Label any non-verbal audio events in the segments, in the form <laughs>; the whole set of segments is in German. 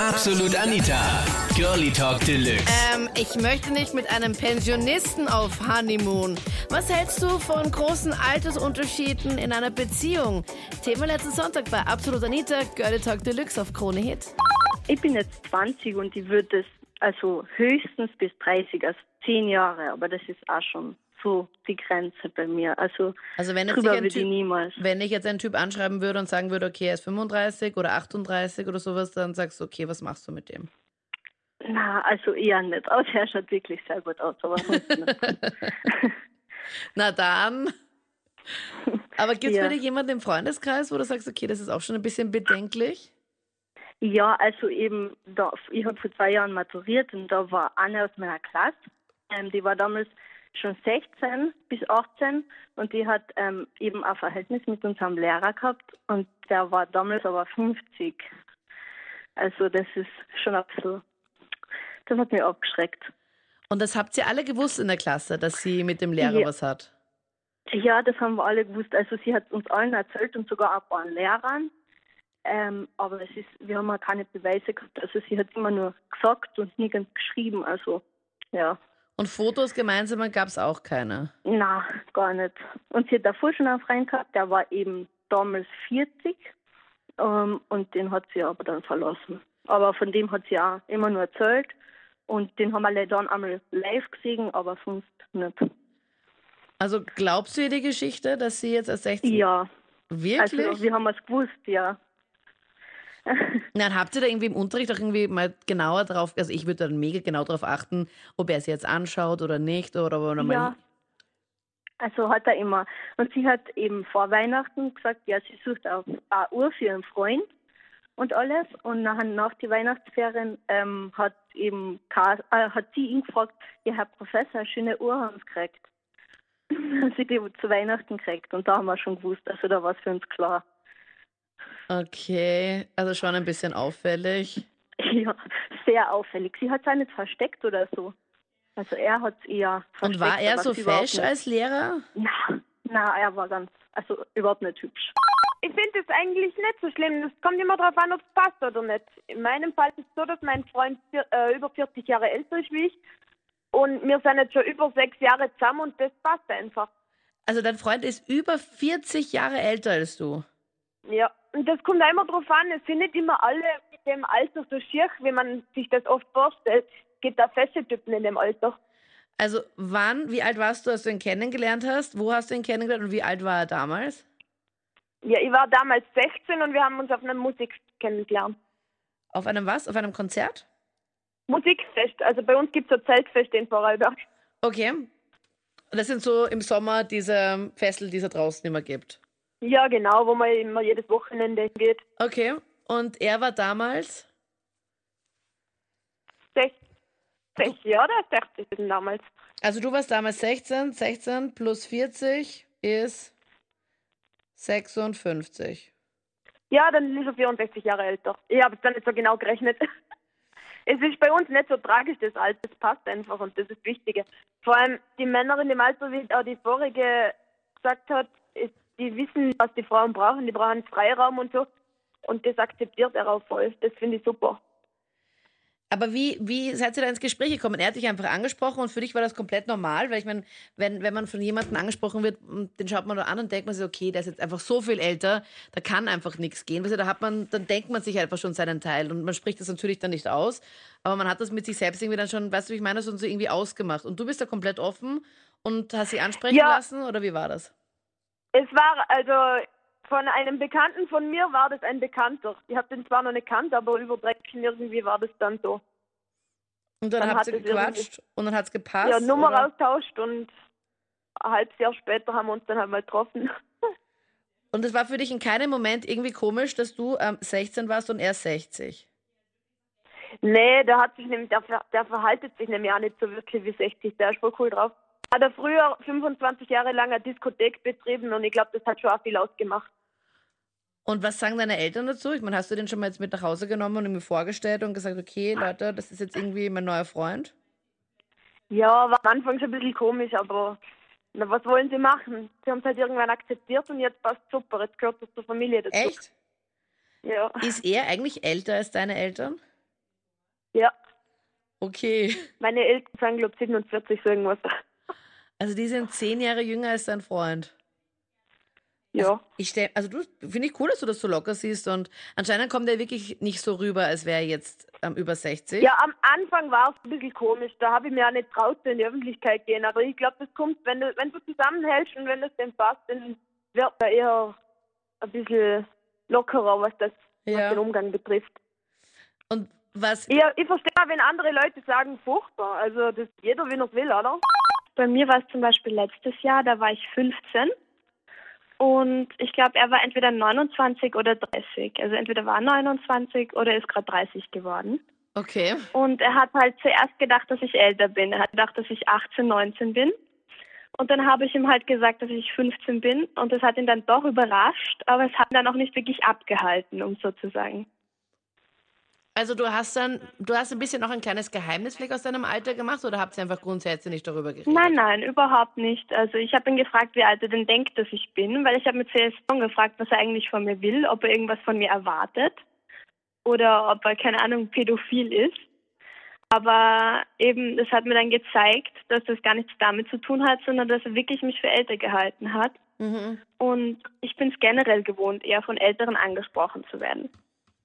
Absolut Anita. Girlie Talk Deluxe. Ähm, ich möchte nicht mit einem Pensionisten auf Honeymoon. Was hältst du von großen Altersunterschieden in einer Beziehung? Thema letzten Sonntag bei Absolut Anita, Girlie Talk Deluxe auf Krone Hit. Ich bin jetzt 20 und ich würde es also höchstens bis 30, also 10 Jahre, aber das ist auch schon so die Grenze bei mir. Also, Also wenn jetzt ich typ, niemals. wenn ich jetzt einen Typ anschreiben würde und sagen würde, okay, er ist 35 oder 38 oder sowas, dann sagst du, okay, was machst du mit dem? Na, also eher nicht. Aber er schaut wirklich sehr gut aus, aber. <laughs> Na dann. Aber gibt es Ja. bei dir jemanden im Freundeskreis, wo du sagst, okay, das ist auch schon ein bisschen bedenklich? Ja, also eben, da, ich habe vor zwei Jahren maturiert und da war eine aus meiner Klasse, ähm, die war damals schon 16 bis 18 und die hat ähm, eben ein Verhältnis mit unserem Lehrer gehabt und der war damals aber 50. Also das ist schon ein bisschen, das hat mich abgeschreckt. Und das habt ihr alle gewusst in der Klasse, dass sie mit dem Lehrer Ja. was hat? Ja, das haben wir alle gewusst. Also sie hat uns allen erzählt und sogar ein paar Lehrern. Ähm, aber es ist, wir haben auch keine Beweise gehabt. Also sie hat immer nur gesagt und nirgends geschrieben. Also ja, Und Fotos gemeinsam gab es auch keine. na, gar nicht. Und sie hat davor schon einen Freund gehabt, der war eben damals 40 ähm, und den hat sie aber dann verlassen. Aber von dem hat sie auch immer nur erzählt und den haben wir dann einmal live gesehen, aber sonst nicht. Also glaubst du ihr die Geschichte, dass sie jetzt als 16... Ja, Wirklich? also wir haben es gewusst, ja. <laughs> Nein, habt ihr da irgendwie im Unterricht auch irgendwie mal genauer drauf, also ich würde dann mega genau darauf achten, ob er sie jetzt anschaut oder nicht oder, oder Ja. Also hat er immer. Und sie hat eben vor Weihnachten gesagt, ja, sie sucht auf eine Uhr für ihren Freund und alles. Und nachher nach die Weihnachtsferien ähm, hat eben äh, hat sie ihn gefragt, ja, Herr Professor, schöne Uhr haben Sie gekriegt. <laughs> Sie die zu Weihnachten kriegt. Und da haben wir schon gewusst, also da war es für uns klar. Okay, also schon ein bisschen auffällig. <laughs> Ja, sehr auffällig. Sie hat es auch nicht versteckt oder so. Also er hat es eher versteckt. Und war er so fesch als Lehrer? Na, na, er war ganz, also überhaupt nicht hübsch. Ich finde es eigentlich nicht so schlimm. Es kommt immer darauf an, ob es passt oder nicht. In meinem Fall ist es so, dass mein Freund vier, äh, über 40 Jahre älter ist wie ich. Und wir sind jetzt schon über sechs Jahre zusammen und das passt einfach. Also dein Freund ist über 40 Jahre älter als du. Ja. Das kommt immer darauf an. Es sind nicht immer alle mit dem Alter so schier, wie man sich das oft vorstellt. Es gibt auch feste Typen in dem Alter. Also wann, wie alt warst du, als du ihn kennengelernt hast? Wo hast du ihn kennengelernt und wie alt war er damals? Ja, ich war damals 16 und wir haben uns auf einer Musik kennengelernt. Auf einem was? Auf einem Konzert? Musikfest. Also bei uns gibt es so Zeltfeste in Vorarlberg. Okay. Und das sind so im Sommer diese Fessel, die es da draußen immer gibt. Ja, genau, wo man immer jedes Wochenende geht. Okay. Und er war damals? 60, 60 ja, oder 60 sind damals. Also du warst damals 16, 16 plus 40 ist 56. Ja, dann ist er 64 Jahre älter. Ich habe es dann nicht so genau gerechnet. <laughs> Es ist bei uns nicht so tragisch, das Alter. Es passt einfach und das ist das Wichtige. Vor allem die Männer in dem Alter, wie auch die vorige gesagt hat, die wissen, was die Frauen brauchen. Die brauchen Freiraum und so. Und das akzeptiert er auch voll. Das finde ich super. Aber wie, wie seid ihr da ins Gespräch gekommen? Er hat dich einfach angesprochen und für dich war das komplett normal, weil ich meine, wenn, wenn man von jemandem angesprochen wird, den schaut man da an und denkt man sich, okay, der ist jetzt einfach so viel älter, da kann einfach nichts gehen. Weißt du, da hat man, dann denkt man sich einfach schon seinen Teil und man spricht das natürlich dann nicht aus, aber man hat das mit sich selbst irgendwie dann schon, weißt du, wie ich meine, schon so irgendwie ausgemacht. Und du bist da komplett offen und hast sie ansprechen Ja. lassen oder wie war das? Es war also von einem Bekannten von mir war das ein Bekannter. Ich habe den zwar noch nicht kannt, aber über drei Ecken irgendwie war das dann so. Und dann, Dann habt hat ihr gequatscht und dann hat es gepasst? ja, Nummer oder? austauscht und ein halbes Jahr später haben wir uns dann halt mal getroffen. <laughs> Und es war für dich in keinem Moment irgendwie komisch, dass du ähm, 16 warst und er 60? Nee, der hat sich nämlich, der, der verhaltet sich nämlich auch nicht so wirklich wie 60. Der ist voll cool drauf. Hat er früher 25 Jahre lang eine Diskothek betrieben und ich glaube, das hat schon auch viel ausgemacht. Und was sagen deine Eltern dazu? Ich meine, hast du den schon mal jetzt mit nach Hause genommen und ihm vorgestellt und gesagt, okay, Leute, das ist jetzt irgendwie mein neuer Freund? Ja, war am Anfang schon ein bisschen komisch, aber na, was wollen sie machen? Sie haben es halt irgendwann akzeptiert und jetzt passt super. Jetzt gehört das zur Familie dazu. Echt? Ja. Ist er eigentlich älter als deine Eltern? Ja, Okay. meine Eltern sind, glaube ich, 47, so irgendwas. Also die sind zehn Jahre jünger als dein Freund. Ja. Ich stell, also du finde ich cool, dass du das so locker siehst und anscheinend kommt er wirklich nicht so rüber, als wäre er jetzt ähm, über 60. Ja, am Anfang war es ein bisschen komisch. Da habe ich mir auch nicht traut, in die Öffentlichkeit gehen. Aber ich glaube, das kommt, wenn du, wenn du zusammenhältst und wenn das dem passt, dann wird er eher ein bisschen lockerer, was das Ja. was den Umgang betrifft. Und was Ich, ich verstehe auch, wenn andere Leute sagen, furchtbar. Also das jeder, wie er will, oder? Bei mir war es zum Beispiel letztes Jahr, da war ich 15 und ich glaube, er war entweder 29 oder 30. Also entweder war er 29 oder ist gerade 30 geworden. okay. Und er hat halt zuerst gedacht, dass ich älter bin. Er hat gedacht, dass ich 18, 19 bin. Und dann habe ich ihm halt gesagt, dass ich 15 bin. Und das hat ihn dann doch überrascht, aber es hat ihn dann auch nicht wirklich abgehalten, um so zu sagen. Also du hast dann, du hast ein bisschen noch ein kleines Geheimnis vielleicht aus deinem Alter gemacht oder habt ihr einfach grundsätzlich nicht darüber geredet? Nein, nein, überhaupt nicht. Also ich habe ihn gefragt, wie alt er denn denkt, dass ich bin, weil ich habe mit CS Song gefragt, was er eigentlich von mir will, ob er irgendwas von mir erwartet oder ob er, keine Ahnung, pädophil ist. Aber eben, das hat mir dann gezeigt, dass das gar nichts damit zu tun hat, sondern dass er wirklich mich für älter gehalten hat. Mhm. Und ich bin es generell gewohnt, eher von Älteren angesprochen zu werden.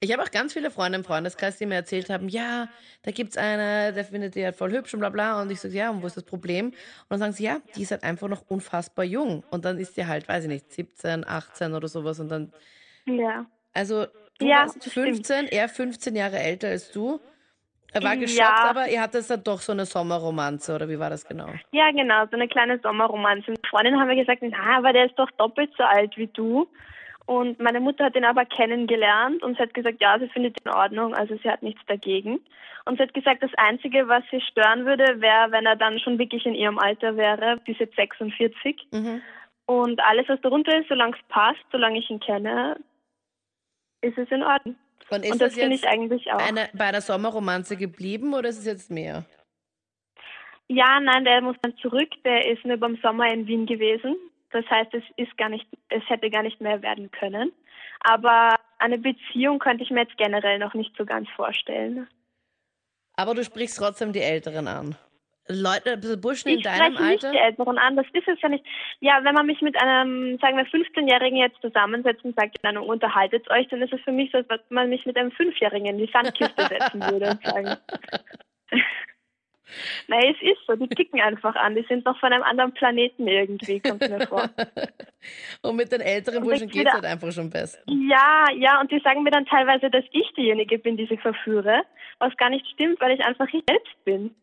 Ich habe auch ganz viele Freunde im Freundeskreis, die mir erzählt haben, ja, da gibt's eine, der findet die halt voll hübsch und bla bla. Und ich sage, ja, und wo ist das Problem? Und dann sagen sie, ja, die ist halt einfach noch unfassbar jung. Und dann ist die halt, weiß ich nicht, 17, 18 oder sowas. Und dann, Ja. also du Ja, warst das stimmt. 15, er 15 Jahre älter als du. Er war Ja. geschockt, aber ihr hattet dann doch so eine Sommerromanze, oder wie war das genau? Ja, genau, so eine kleine Sommerromanze. Und Freundinnen haben mir gesagt, na, aber der ist doch doppelt so alt wie du. Und meine Mutter hat ihn aber kennengelernt und sie hat gesagt, ja, sie findet ihn in Ordnung, also sie hat nichts dagegen. Und sie hat gesagt, das Einzige, was sie stören würde, wäre, wenn er dann schon wirklich in ihrem Alter wäre, ist jetzt 46. Mhm. Und alles, was darunter ist, solange es passt, solange ich ihn kenne, ist es in Ordnung. Und ist und das das finde ich eigentlich auch. eine, bei einer Sommerromanze geblieben oder ist es jetzt mehr? Ja, nein, der muss dann zurück. Der ist nur den Sommer in Wien gewesen. Das heißt, es ist gar nicht, es hätte gar nicht mehr werden können. Aber eine Beziehung könnte ich mir jetzt generell noch nicht so ganz vorstellen. Aber du sprichst trotzdem die Älteren an. Leute, Burschen in Ich deinem spreche nicht Alter? die Älteren an, das ist es ja nicht. Ja, wenn man mich mit einem, sagen wir, 15-Jährigen jetzt zusammensetzt und sagt, Ahnung, unterhaltet euch, dann ist es für mich so, als wenn man mich mit einem Fünfjährigen in die Sandkiste setzen würde und sagen. <laughs> Nein, es ist so, die ticken einfach an, die sind noch von einem anderen Planeten irgendwie, kommt mir vor. <laughs> Und mit den älteren Und Burschen geht es halt einfach schon besser. Ja, ja, und die sagen mir dann teilweise, dass ich diejenige bin, die sie verführe, was gar nicht stimmt, weil ich einfach ich selbst bin.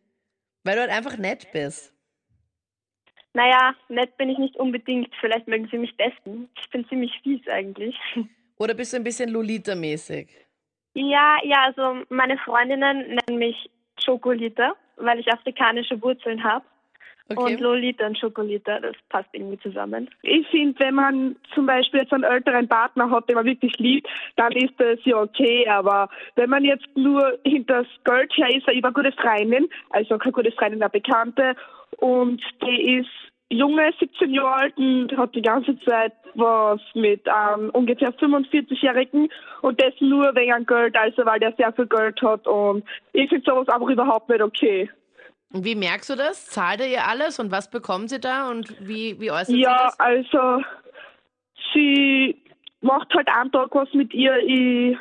Weil du halt einfach nett bist. Naja, nett bin ich nicht unbedingt, vielleicht mögen sie mich dessen. Ich bin ziemlich fies eigentlich. <laughs> Oder bist du ein bisschen Lolita-mäßig? Ja, ja, also meine Freundinnen nennen mich Chocolita, weil ich afrikanische Wurzeln habe. Okay. Und Lolita und Chocolita, das passt irgendwie zusammen. Ich finde, wenn man zum Beispiel jetzt einen älteren Partner hat, den man wirklich liebt, dann ist das ja okay. Aber wenn man jetzt nur hinter das Geld her ist, ich war eine gute Freundin, also keine gute Freundin, eine Bekannte, und die ist junge, 17 Jahre alt und hat die ganze Zeit was mit einem ungefähr 45-Jährigen und das nur wegen Geld, also weil der sehr viel Geld hat und ich finde sowas einfach überhaupt nicht okay. Und wie merkst du das? Zahlt ihr ihr alles und was bekommt sie da und wie, wie äußert Ja, sie das? also sie macht halt einen Tag was mit ihr. Ich,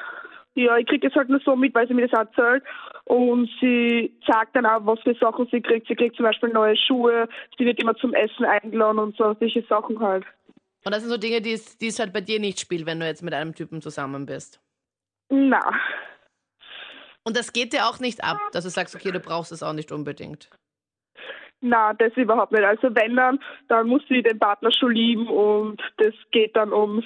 ja, ich kriege das halt nur so mit, weil sie mir das erzählt. Und sie sagt dann auch, was für Sachen sie kriegt. Sie kriegt zum Beispiel neue Schuhe, sie wird immer zum Essen eingeladen und so, solche Sachen halt. Und das sind so Dinge, die es, die es halt bei dir nicht spielt, wenn du jetzt mit einem Typen zusammen bist. Na, Und das geht dir auch nicht ab, dass du sagst, okay, du brauchst es auch nicht unbedingt. na, das überhaupt nicht. Also wenn dann, dann muss sie den Partner schon lieben und das geht dann ums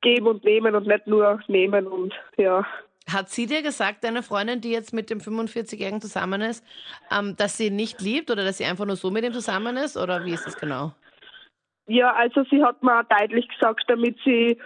Geben und Nehmen und nicht nur Nehmen und ja. Hat sie dir gesagt, deine Freundin, die jetzt mit dem 45-Jährigen zusammen ist, ähm, dass sie ihn nicht liebt oder dass sie einfach nur so mit ihm zusammen ist? Oder wie ist das genau? Ja, also sie hat mir auch deutlich gesagt, damit sie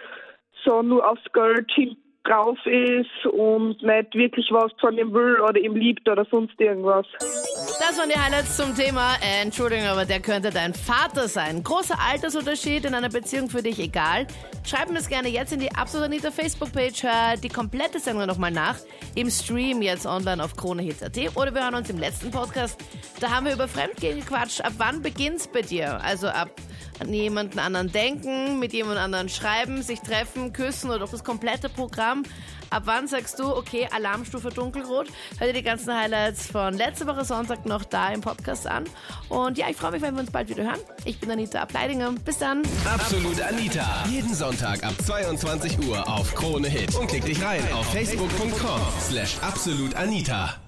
so nur aufs Geld hin drauf ist und nicht wirklich was von ihm will oder ihm liebt oder sonst irgendwas. Das waren die Highlights zum Thema. Äh, Entschuldigung, aber der könnte dein Vater sein. Großer Altersunterschied in einer Beziehung für dich egal. Schreib mir das gerne jetzt in die Absolut Anita Facebook-Page. Hör die komplette Sendung nochmal nach. Im Stream jetzt online auf KroneHits.at. Oder wir hören uns im letzten Podcast. Da haben wir über Fremdgehen gequatscht. Ab wann beginnt's bei dir? Also ab an jemanden anderen denken, mit jemand anderen schreiben, sich treffen, küssen oder auch das komplette Programm. Ab wann sagst du, okay, Alarmstufe dunkelrot? Hör dir die ganzen Highlights von letzte Woche Sonntag noch da im Podcast an. Und ja, ich freue mich, wenn wir uns bald wieder hören. Ich bin Anita Ableidinger. Bis dann. Absolut Anita. Jeden Sonntag ab 22 Uhr auf Krone Hit. Und klick dich rein auf facebook.com slash absolutanita.